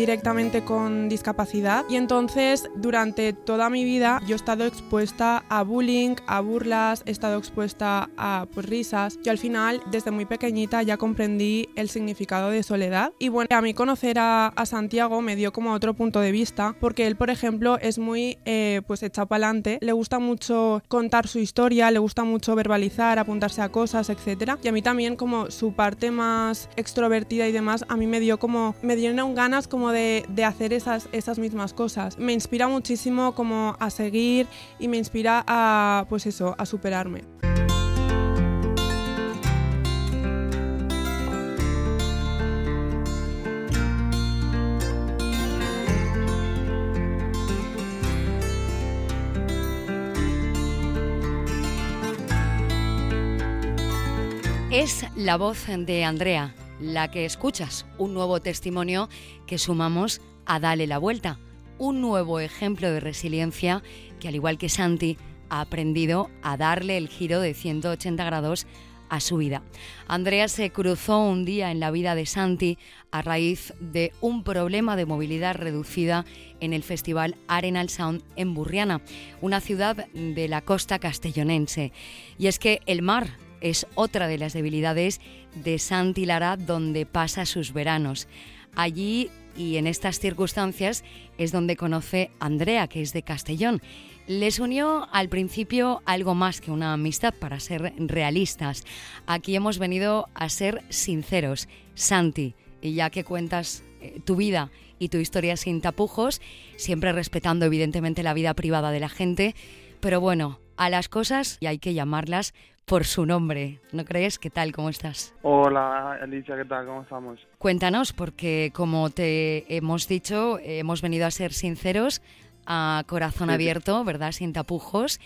directamente con discapacidad y entonces durante toda mi vida yo he estado expuesta a bullying, a burlas, he estado expuesta a pues, risas. Yo al final desde muy pequeñita ya comprendí el significado de soledad y bueno, a mí conocer a, Santiago me dio como otro punto de vista porque él por ejemplo es muy eh, pues echado para adelante, le gusta mucho contar su historia, le gusta mucho verbalizar, apuntarse a cosas, etc. Y a mí también como su parte más extrovertida y demás, a mí me dio como, me dieron ganas como de, de hacer esas, esas mismas cosas. Me inspira muchísimo como a seguir y me inspira a, pues eso, a superarme. Es la voz de Andrea, la que escuchas, un nuevo testimonio que sumamos a Dale la Vuelta, un nuevo ejemplo de resiliencia que al igual que Santi ha aprendido a darle el giro de 180 grados a su vida. Andrea se cruzó un día en la vida de Santi a raíz de un problema de movilidad reducida en el festival Arenal Sound en Burriana, una ciudad de la costa castellonense. Y es que el mar es otra de las debilidades de Santi Lara donde pasa sus veranos. Allí y en estas circunstancias es donde conoce a Andrea, que es de Castellón. Les unió al principio algo más que una amistad, para ser realistas. Aquí hemos venido a ser sinceros. Santi, y ya que cuentas eh, tu vida y tu historia sin tapujos, siempre respetando evidentemente la vida privada de la gente, pero bueno, a las cosas y hay que llamarlas por su nombre, ¿no crees? ¿Qué tal? ¿Cómo estás? Hola Alicia, ¿qué tal? ¿Cómo estamos? Cuéntanos, porque como te hemos dicho, hemos venido a ser sinceros, a corazón abierto, ¿verdad? Sin tapujos.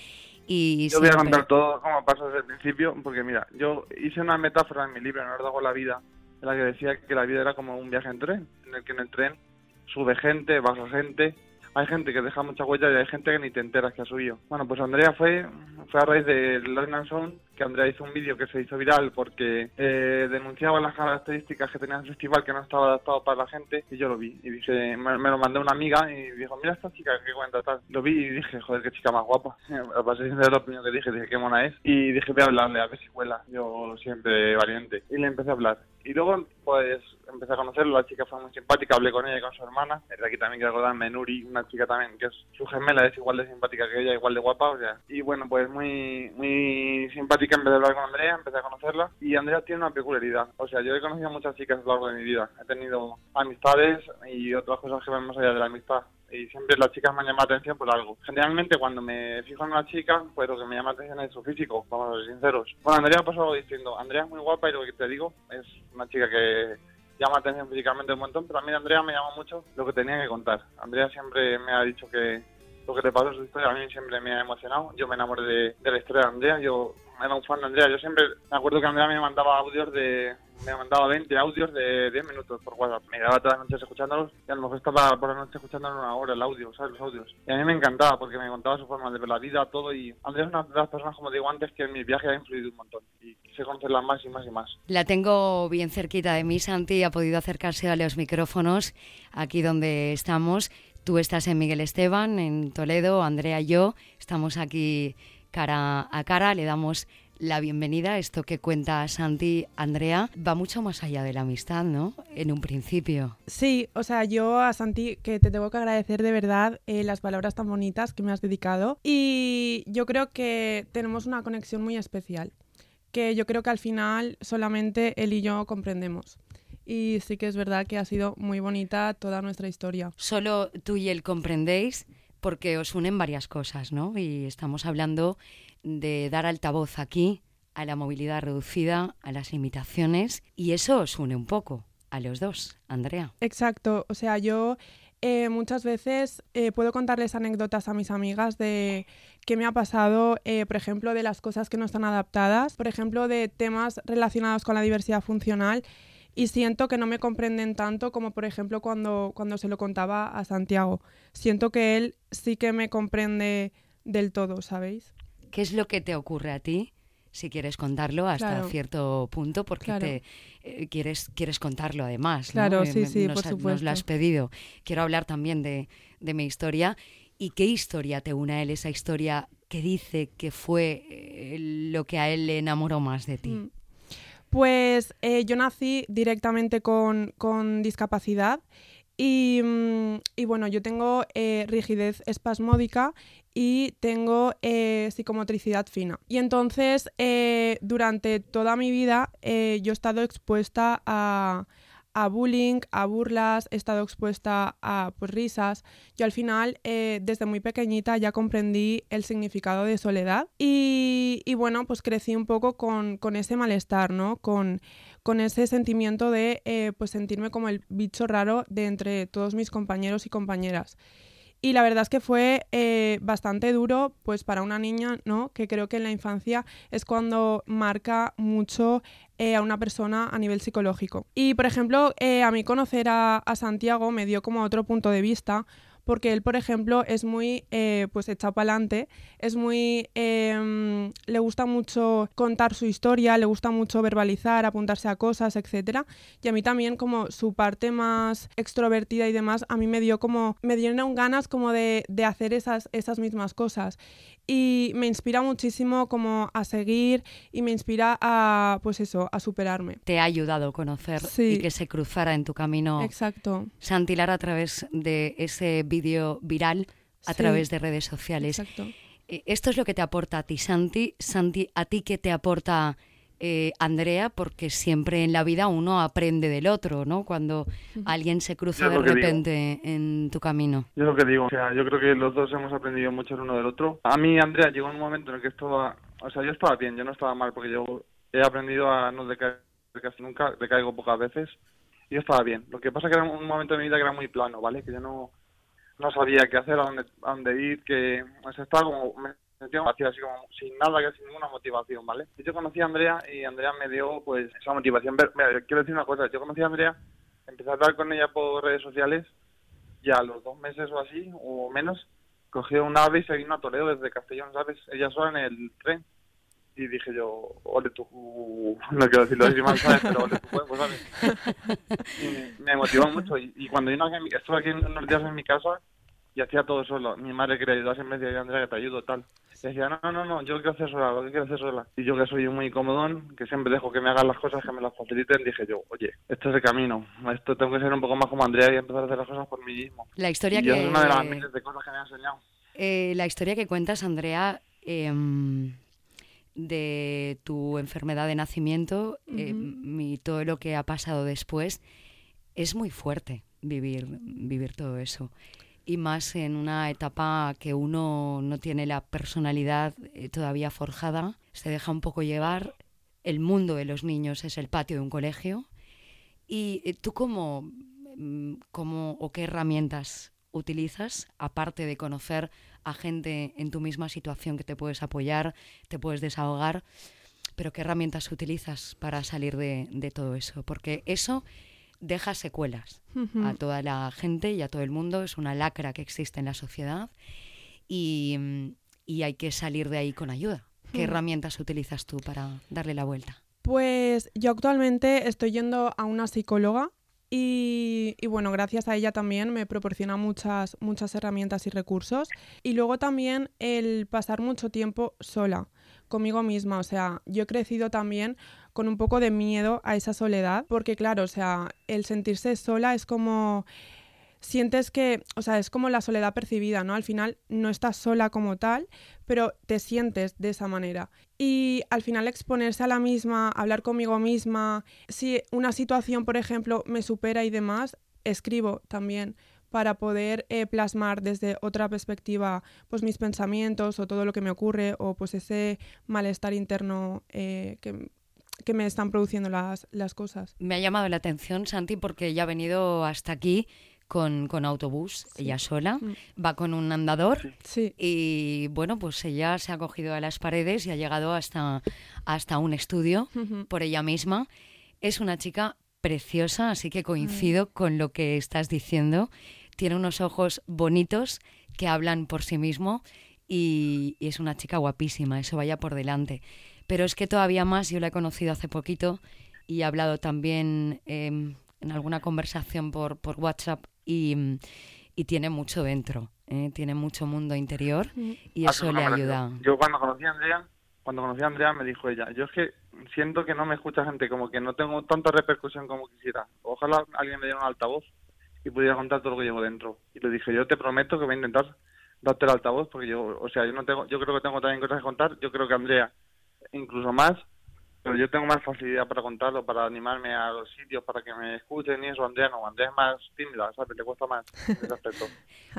Y yo voy a contar todo como pasó desde el principio, porque mira, yo hice una metáfora en mi libro, No hago la vida, en la que decía que la vida era como un viaje en tren, en el que en el tren sube gente, baja gente, hay gente que deja mucha huella y hay gente que ni te enteras que ha subido. Bueno, pues Andrea fue, fue a raíz del Learn Sound que Andrea hizo un vídeo que se hizo viral porque eh, denunciaba las características que tenía el festival que no estaba adaptado para la gente y yo lo vi y dije, me, lo mandé a una amiga y dijo, mira esta chica que cuenta tal. Lo vi y dije, joder, qué chica más guapa. Para ser sincero, lo primero que dije, dije, qué mona es. Y dije, voy a hablarle, a ver si cuela. Yo siempre valiente. Y le empecé a hablar. Y luego, pues, empecé a conocerlo, la chica fue muy simpática, hablé con ella y con su hermana. Es de aquí también quiero acordarme, Nuri, una chica también que es su gemela, es igual de simpática que ella, igual de guapa, o sea. Y bueno, pues muy, muy simpática que empecé a hablar con Andrea, empecé a conocerla y Andrea tiene una peculiaridad. O sea, yo he conocido muchas chicas a lo largo de mi vida. He tenido amistades y otras cosas que van más allá de la amistad. Y siempre las chicas me han llamado atención por algo. Generalmente cuando me fijo en una chica, pues lo que me llama atención es su físico, vamos a ser sinceros. Bueno, Andrea pasó algo distinto. Andrea es muy guapa y lo que te digo es una chica que llama atención físicamente un montón, pero a mí Andrea me llama mucho lo que tenía que contar. Andrea siempre me ha dicho que lo que te pasó en su historia a mí siempre me ha emocionado. Yo me enamoré de, de la historia de Andrea. Yo era un fan de Andrea. Yo siempre me acuerdo que Andrea me mandaba audios de. Me mandaba 20 audios de 10 minutos por WhatsApp. Me quedaba todas las noches escuchándolos y a lo mejor estaba por la noche escuchando una hora el audio, ¿sabes? Los audios. Y a mí me encantaba porque me contaba su forma de ver la vida, todo. Y Andrea es una de las personas, como digo antes, que en mi viaje ha influido un montón. Y quise conocerla más y más y más. La tengo bien cerquita de mí, Santi. Ha podido acercarse a los micrófonos aquí donde estamos. Tú estás en Miguel Esteban, en Toledo, Andrea y yo. Estamos aquí cara a cara. Le damos la bienvenida. Esto que cuenta Santi, Andrea, va mucho más allá de la amistad, ¿no? En un principio. Sí, o sea, yo a Santi que te tengo que agradecer de verdad eh, las palabras tan bonitas que me has dedicado y yo creo que tenemos una conexión muy especial, que yo creo que al final solamente él y yo comprendemos. Y sí que es verdad que ha sido muy bonita toda nuestra historia. Solo tú y él comprendéis porque os unen varias cosas, ¿no? Y estamos hablando de dar altavoz aquí a la movilidad reducida, a las limitaciones, y eso os une un poco a los dos, Andrea. Exacto, o sea, yo eh, muchas veces eh, puedo contarles anécdotas a mis amigas de qué me ha pasado, eh, por ejemplo, de las cosas que no están adaptadas, por ejemplo, de temas relacionados con la diversidad funcional y siento que no me comprenden tanto como por ejemplo cuando, cuando se lo contaba a Santiago. Siento que él sí que me comprende del todo, ¿sabéis? ¿Qué es lo que te ocurre a ti si quieres contarlo hasta cierto punto, porque te eh, quieres, quieres contarlo además. Claro, sí, sí, nos, por supuesto. Nos lo has pedido. Quiero hablar también de, de mi historia. ¿Y qué historia te une a él, esa historia que dice que fue eh, lo que a él le enamoró más de ti? Mm. Pues eh, yo nací directamente con, con discapacidad y, mm, bueno, yo tengo eh, rigidez espasmódica y tengo eh, psicomotricidad fina. Y entonces, durante toda mi vida, yo he estado expuesta a, a bullying, a burlas, he estado expuesta a pues, risas. Yo al final, desde muy pequeñita, ya comprendí el significado de soledad y, y bueno, pues crecí un poco con, con ese malestar, ¿no? Con, con ese sentimiento de eh, pues sentirme como el bicho raro de entre todos mis compañeros y compañeras. Y la verdad es que fue eh, bastante duro, pues para una niña, ¿no? Que creo que en la infancia es cuando marca mucho eh, a una persona a nivel psicológico. Y por ejemplo, a mí conocer a Santiago me dio como otro punto de vista, porque él, por ejemplo, es muy eh, pues echado para adelante, es muy em, le gusta mucho contar su historia, le gusta mucho verbalizar, apuntarse a cosas, etcétera. Y a mí también como su parte más extrovertida y demás, a mí me dio como me dieron ganas como de, de hacer esas esas mismas cosas y me inspira muchísimo como a seguir y me inspira a pues eso, a superarme. Te ha ayudado a conocer y que se cruzara en tu camino. Exacto. Santilar a través de ese vídeo viral a través de redes sociales. Exacto. Eh, esto es lo que te aporta a ti, Santi. Santi, ¿a ti qué te aporta eh, Andrea, porque siempre en la vida uno aprende del otro, ¿no? Cuando alguien se cruza de repente en tu camino. Yo lo que digo, o sea, yo creo que los dos hemos aprendido mucho el uno del otro. A mí, Andrea, llegó un momento en el que estaba, o sea, yo estaba bien, yo no estaba mal, porque yo he aprendido a no decaer casi nunca, decaigo pocas veces, y yo estaba bien. Lo que pasa es que era un momento de mi vida que era muy plano, ¿vale? Que yo no, no sabía qué hacer, a dónde, a dónde ir, que o sea, estaba como, sentía vacío, así como sin nada, que sin ninguna motivación, ¿vale? Yo conocí a Andrea y Andrea me dio pues esa motivación. Mira, quiero decir una cosa, yo conocí a Andrea, empecé a hablar con ella por redes sociales y a los dos meses o así, o menos, cogí un ave y se vino a Toledo desde Castellón, ¿sabes? Ella sola en el tren. Y dije yo, ole tú, no quiero decirlo así mal, ¿sabes? Pero ole tu huevo, ¿sabes? Y me, motivó mucho. Y, cuando vino aquí, estuve aquí unos días en mi casa y hacía todo solo. Mi madre quería ayudar, siempre decía, Andrea, que te ayudo, tal decía, no, no, no, yo quiero hacer sola, lo que quiero hacer sola. Y yo que soy muy comodón, que siempre dejo que me hagan las cosas, que me las faciliten, dije yo, oye, esto es el camino, esto tengo que ser un poco más como Andrea y empezar a hacer las cosas por mí mismo. La historia que... es una de las miles de cosas que me ha enseñado. Eh, la historia que cuentas, Andrea, em, de tu enfermedad de nacimiento em, y todo lo que ha pasado después, es muy fuerte vivir, vivir todo eso y más en una etapa que uno no tiene la personalidad eh, todavía forjada, se deja un poco llevar. El mundo de los niños es el patio de un colegio. ¿Y eh, tú cómo, mm, cómo o qué herramientas utilizas, aparte de conocer a gente en tu misma situación que te puedes apoyar, te puedes desahogar, pero qué herramientas utilizas para salir de, de todo eso? Porque eso deja secuelas a toda la gente y a todo el mundo. Es una lacra que existe en la sociedad y, hay que salir de ahí con ayuda. ¿Qué herramientas utilizas tú para darle la vuelta? Pues yo actualmente estoy yendo a una psicóloga y, y, bueno, gracias a ella también me proporciona muchas, muchas herramientas y recursos. Y luego también el pasar mucho tiempo sola conmigo misma. O sea, yo he crecido también con un poco de miedo a esa soledad, porque claro, o sea, el sentirse sola es como sientes que, o sea, es como la soledad percibida, ¿no? Al final no estás sola como tal, pero te sientes de esa manera. Y al final exponerse a la misma, hablar conmigo misma, si una situación, por ejemplo, me supera y demás, escribo también para poder eh, plasmar desde otra perspectiva pues mis pensamientos o todo lo que me ocurre o pues ese malestar interno eh, que, que, me están produciendo las, las cosas. Me ha llamado la atención, Santi, porque ella ha venido hasta aquí con, con autobús, ella sola, mm. va con un andador sí. y bueno, pues ella se ha cogido a las paredes y ha llegado hasta, hasta un estudio por ella misma. Es una chica preciosa, así que coincido con lo que estás diciendo tiene unos ojos bonitos que hablan por sí mismo y, es una chica guapísima, eso vaya por delante. Pero es que todavía más, yo la he conocido hace poquito y he hablado también em, en alguna conversación por, por WhatsApp y, tiene mucho dentro, ¿eh? tiene mucho mundo interior mm. y eso le ayuda. Yo cuando conocí a Andrea, cuando conocí a Andrea me dijo ella, yo es que siento que no me escucha gente, como que no tengo tanta repercusión como quisiera. Ojalá alguien me diera un altavoz y pudiera contar todo lo que llevo dentro. Y le dije, yo te prometo que voy a intentar darte el altavoz porque yo, o sea, yo no tengo, yo creo que tengo también cosas que contar. Yo creo que Andrea incluso más, pero yo tengo más facilidad para contarlo, para animarme a los sitios, para que me escuchen y eso. Andrea no, Andrea es más tímida, ¿sabes? Te cuesta más ese aspecto.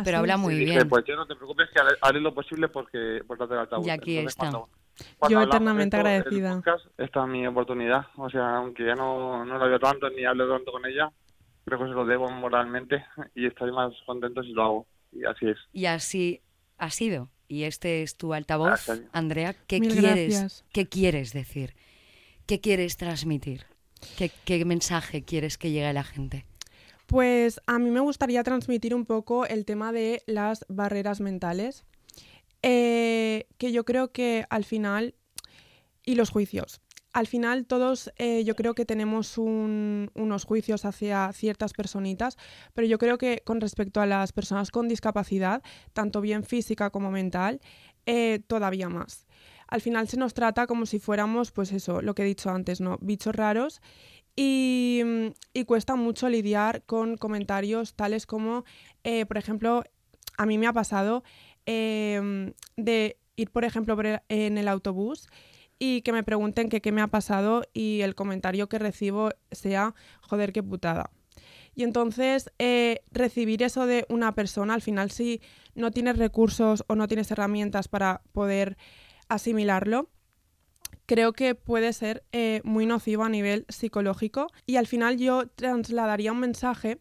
pero habla muy bien. pues yo no te preocupes que haré, lo posible porque por darte el altavoz. Y aquí está. yo eternamente agradecida. esta es mi oportunidad, o sea, aunque ya no, no la veo tanto ni hablo tanto con ella, creo que se lo debo moralmente y estoy más contento si lo hago. Y así es. Y así ha sido. Y este es tu altavoz, Andrea. ¿Qué quieres, ¿Qué quieres decir? ¿Qué quieres transmitir? ¿Qué, ¿Qué mensaje quieres que llegue a la gente? Pues a mí me gustaría transmitir un poco el tema de las barreras mentales, eh, que yo creo que al final, y los juicios, al final todos eh, yo creo que tenemos unos juicios hacia ciertas personitas, pero yo creo que con respecto a las personas con discapacidad, tanto bien física como mental, eh, todavía más. Al final se nos trata como si fuéramos, pues eso, lo que he dicho antes, ¿no? Bichos raros y, cuesta mucho lidiar con comentarios tales como, eh, por ejemplo, a mí me ha pasado de ir, por ejemplo, en el autobús y que me pregunten qué me ha pasado y el comentario que recibo sea, joder, qué putada. Y entonces eh, recibir eso de una persona, al final si no tienes recursos o no tienes herramientas para poder asimilarlo, creo que puede ser eh, muy nocivo a nivel psicológico. Y al final yo trasladaría un mensaje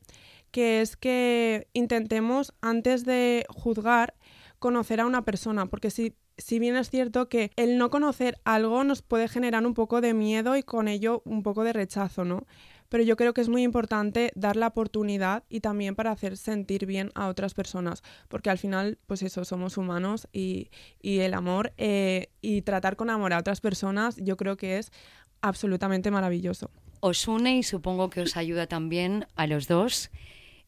que es que intentemos antes de juzgar conocer a una persona, porque si si bien es cierto que el no conocer algo nos puede generar un poco de miedo y con ello un poco de rechazo, ¿no? Pero yo creo que es muy importante dar la oportunidad y también para hacer sentir bien a otras personas, porque al final, pues eso, somos humanos y, el amor eh, y tratar con amor a otras personas yo creo que es absolutamente maravilloso. Os une y supongo que os ayuda también a los dos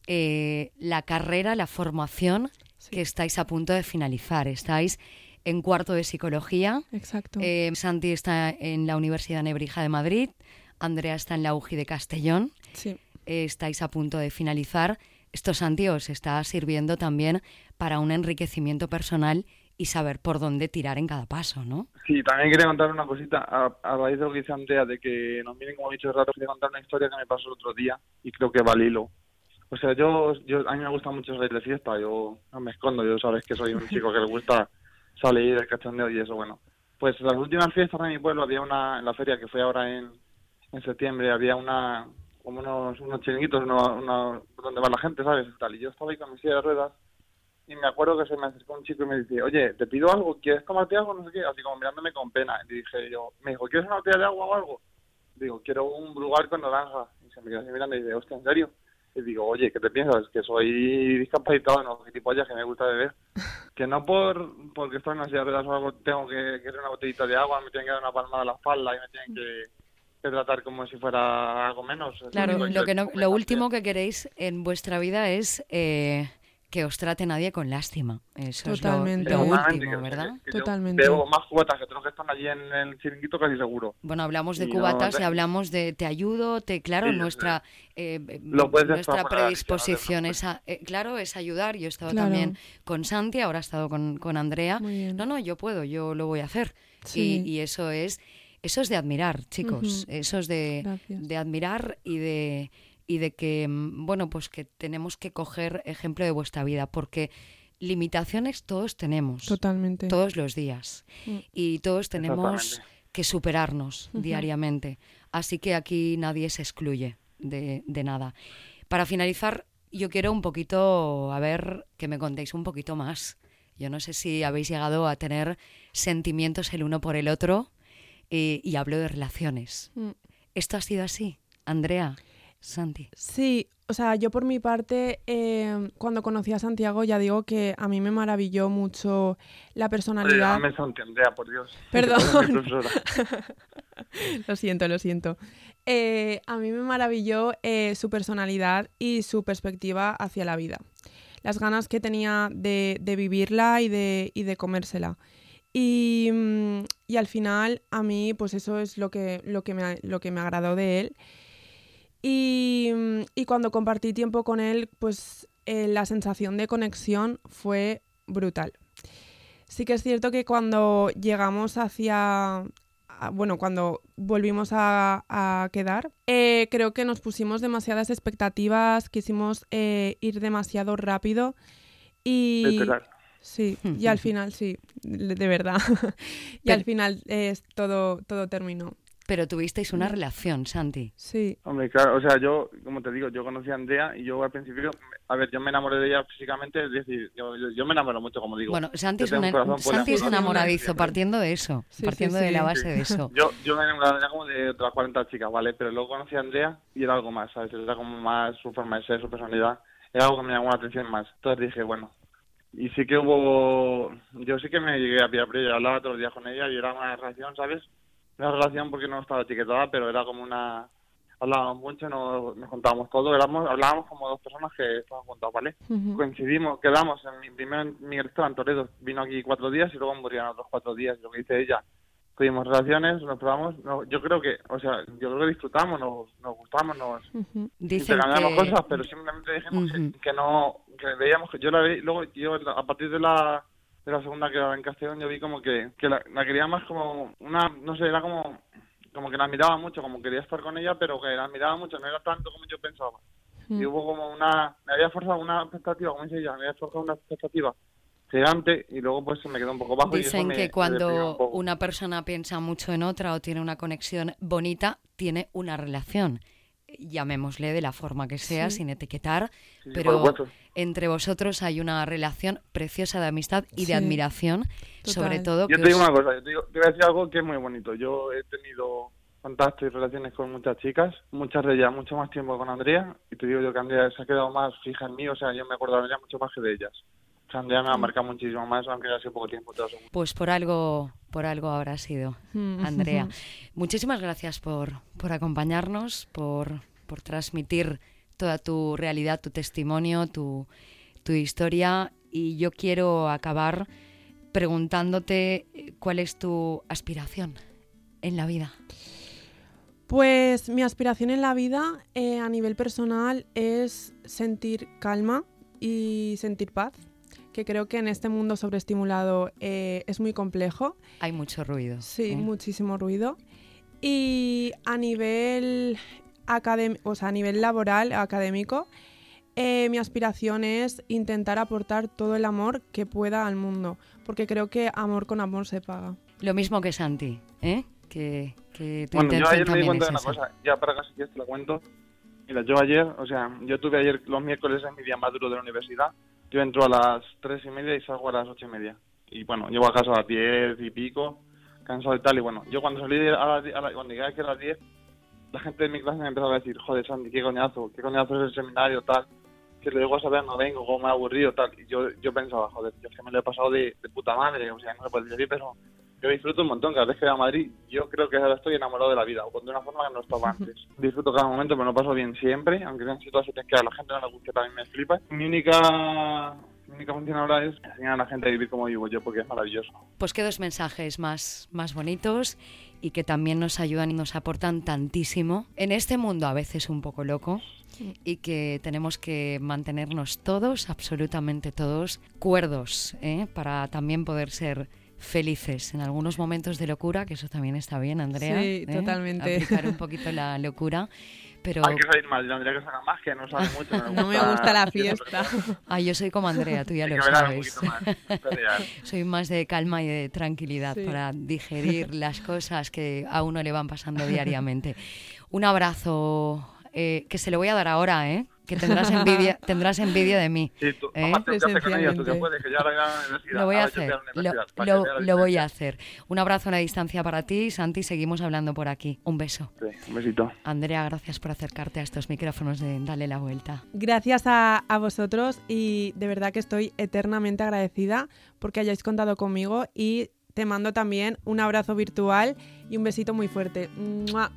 eh, la carrera, la formación que estáis a punto de finalizar. Estáis en cuarto de psicología. Exacto. Eh, Santi está en la Universidad Nebrija de Madrid. Andrea está en la UGI de Castellón. Sí. Eh, estáis a punto de finalizar. Esto, Santi, os está sirviendo también para un enriquecimiento personal y saber por dónde tirar en cada paso, ¿no? Sí, también quería contar una cosita a, raíz de lo que dice Andrea, de que nos miren como he dicho rato, quería contar una historia que me pasó el otro día y creo que va al hilo. O sea, yo, yo a mí me gusta mucho salir de fiesta, yo no me escondo, yo sabes que soy un chico que le gusta salir el cachondeo y eso, bueno. Pues las últimas fiestas de mi pueblo había una, en la feria que fue ahora en, en septiembre, había una, como unos, unos chiringuitos una, donde va la gente, ¿sabes? Tal. y yo estaba ahí con mi silla de ruedas y me acuerdo que se me acercó un chico y me dice, oye, te pido algo, ¿quieres tomarte algo? No sé qué, así como mirándome con pena. Y dije yo, me dijo, ¿quieres una botella de agua o algo? Digo, quiero un lugar con naranja. Y se me quedó así mirando y dice, hostia, ¿en serio? Y digo, oye, ¿qué te piensas? Que soy discapacitado, no, que tipo que me gusta beber. Que no por porque estoy en una silla de algo tengo que querer una botellita de agua, me tienen que dar una palmada a la espalda y me tienen que, tratar como si fuera algo menos. Claro, lo, que no, lo último que queréis en vuestra vida es eh, que os trate nadie con lástima. Eso Totalmente. es lo, último, ¿verdad? Totalmente. Veo más cubatas que otros que están allí en el chiringuito casi seguro. Bueno, hablamos de cubatas y hablamos de te ayudo, te claro, nuestra eh, nuestra predisposición es eh, claro, es ayudar. Yo he estado también con Santi, ahora he estado con, con Andrea. No, no, yo puedo, yo lo voy a hacer. Y, eso es eso es de admirar, chicos. Eso es de, de admirar y de y de que, mm, bueno, pues que tenemos que coger ejemplo de vuestra vida, porque limitaciones todos tenemos. Totalmente. Todos los días. Mm. Y todos tenemos que superarnos diariamente. Así que aquí nadie se excluye de, de nada. Para finalizar, yo quiero un poquito, a ver, que me contéis un poquito más. Yo no sé si habéis llegado a tener sentimientos el uno por el otro eh, y hablo de relaciones. Mm. ¿Esto ha sido así, Andrea? Santi. Sí, o sea, yo por mi parte, eh, cuando conocí a Santiago, ya digo que a mí me maravilló mucho la personalidad. Oye, me Andrea, por Dios. Perdón. lo siento, lo siento. Eh, a mí me maravilló eh, su personalidad y su perspectiva hacia la vida. Las ganas que tenía de, de vivirla y de, y de comérsela. Y, mm, y, al final, a mí, pues eso es lo que, lo que, me, lo que me agradó de él. Y, y cuando compartí tiempo con él, pues eh, la sensación de conexión fue brutal. Sí que es cierto que cuando llegamos hacia, bueno, cuando volvimos a, a quedar, eh, creo que nos pusimos demasiadas expectativas, quisimos eh, ir demasiado rápido y... Sí, y al final sí, de verdad. y al final es todo, todo terminó. Pero tuvisteis una relación, Santi. Sí. Hombre, claro, o sea, yo, como te digo, yo conocí a Andrea y yo al principio, a ver, yo me enamoré de ella físicamente, es decir, yo, yo, me enamoro mucho, como digo. Bueno, Santi es, un, Santi es enamoradizo, partiendo de eso, sí, partiendo sí, de la base de eso. Yo, yo me enamoré de ella como de otras 40 chicas, ¿vale? Pero luego conocí a Andrea y era algo más, ¿sabes? Era como más su forma de ser, su personalidad, era algo que me llamó la atención más. Entonces dije, bueno, y sí que hubo, yo sí que me llegué a pillar, pero yo hablaba todos los días con ella y era una relación, ¿sabes? Una relación porque no estaba etiquetada, pero era como una... Hablábamos mucho, nos, nos contábamos todo, éramos, hablábamos como dos personas que estaban juntas, ¿vale? Coincidimos, quedamos en mi primer mi en Toledo, vino aquí cuatro días y luego murieron otros cuatro días, lo que dice ella. Tuvimos relaciones, nos probamos, yo creo que, o sea, yo creo que disfrutamos, nos, nos gustamos, nos uh intercambiamos cosas, pero simplemente dijimos que, no, que veíamos que yo la veía, luego yo a partir de la de la segunda que era en Castellón, yo vi como que, que la, quería más como una, no sé, era como, como que la miraba mucho, como quería estar con ella, pero que la miraba mucho, no era tanto como yo pensaba. Y hubo como una, me había forzado una expectativa, como dice ella, me había forzado una expectativa gigante y luego pues se me quedó un poco bajo. Dicen y que cuando una persona piensa mucho en otra o tiene una conexión bonita, tiene una relación llamémosle de la forma que sea, sin etiquetar, pero entre vosotros hay una relación preciosa de amistad y de admiración, sobre todo. Yo te digo una cosa, yo te, digo, te, voy a decir algo que es muy bonito. Yo he tenido contactos y relaciones con muchas chicas, muchas de ellas mucho más tiempo con Andrea, y te digo yo que Andrea se ha quedado más fija en mí, o sea, yo me acuerdo de ella mucho más que de ellas. Me ha marcado muchísimo más, aunque ya sido poco tiempo. Pues por algo, por algo habrá sido, mm. Andrea. Muchísimas gracias por, por acompañarnos, por, por transmitir toda tu realidad, tu testimonio, tu, tu historia. Y yo quiero acabar preguntándote eh, cuál es tu aspiración en la vida. Pues mi aspiración en la vida eh, a nivel personal es sentir calma y sentir paz que creo que en este mundo sobreestimulado eh, es muy complejo. Hay mucho ruido. Sí, muchísimo ruido. Y a nivel, o sea, a nivel laboral, académico, eh, mi aspiración es intentar aportar todo el amor que pueda al mundo, porque creo que amor con amor se paga. Lo mismo que Santi, ¿eh? Que, que tu bueno, yo ayer me di cuenta de una cosa, ya para casi que te lo cuento. Mira, yo ayer, o sea, yo tuve ayer los miércoles en mi día más duro de la universidad yo entro a las tres y media y salgo a las ocho y media. Y bueno, llego a casa a las diez y pico, cansado y tal. Y bueno, yo cuando salí a las, a cuando llegué aquí a las diez, la gente de mi clase me empezó a decir, joder, Sandy, qué coñazo, qué coñazo es el seminario, tal. Que le digo a saber, no vengo, cómo me ha aburrido, tal. Y yo, yo pensaba, joder, yo es que me lo he pasado de, de puta madre, o sea, no se puede decir, pero yo disfruto un montón. Cada vez que voy a Madrid, yo creo que ahora estoy enamorado de la vida, o de una forma que no estaba antes. Disfruto cada momento, me lo paso bien siempre, aunque sean situaciones que a la gente no le guste, también me flipa. Mi única mi única función ahora es enseñar a la gente a vivir como vivo yo, porque es maravilloso. Pues qué dos mensajes más, más bonitos y que también nos ayudan y nos aportan tantísimo en este mundo a veces un poco loco y que tenemos que mantenernos todos, absolutamente todos, cuerdos, ¿eh? para también poder ser felices en algunos momentos de locura, que eso también está bien, Andrea. Sí, ¿eh? totalmente. Aplicar un poquito la locura. Pero... Hay que salir mal, Andrea que saca más, que no sabe mucho. no me gusta la fiesta. Ah, yo soy como Andrea, tú ya lo sabes. soy más de calma y de tranquilidad para digerir las cosas que a uno le van pasando diariamente. Un abrazo, eh, que se le voy a dar ahora, ¿eh? Que tendrás envidia, tendrás envidia de mí. Sí, tú, ¿Eh? tómate un café con ella, tú que Esencialmente. puedes, que ya ahora ya la universidad. Lo voy a hacer, lo, lo- lo voy a hacer. Un abrazo a la distancia para ti, Santi, seguimos hablando por aquí. Un beso. Sí, un besito. Andrea, gracias por acercarte a estos micrófonos de Dale la Vuelta. Gracias a, a vosotros y de verdad que estoy eternamente agradecida porque hayáis contado conmigo y te mando también un abrazo virtual y un besito muy fuerte. ¡Mua!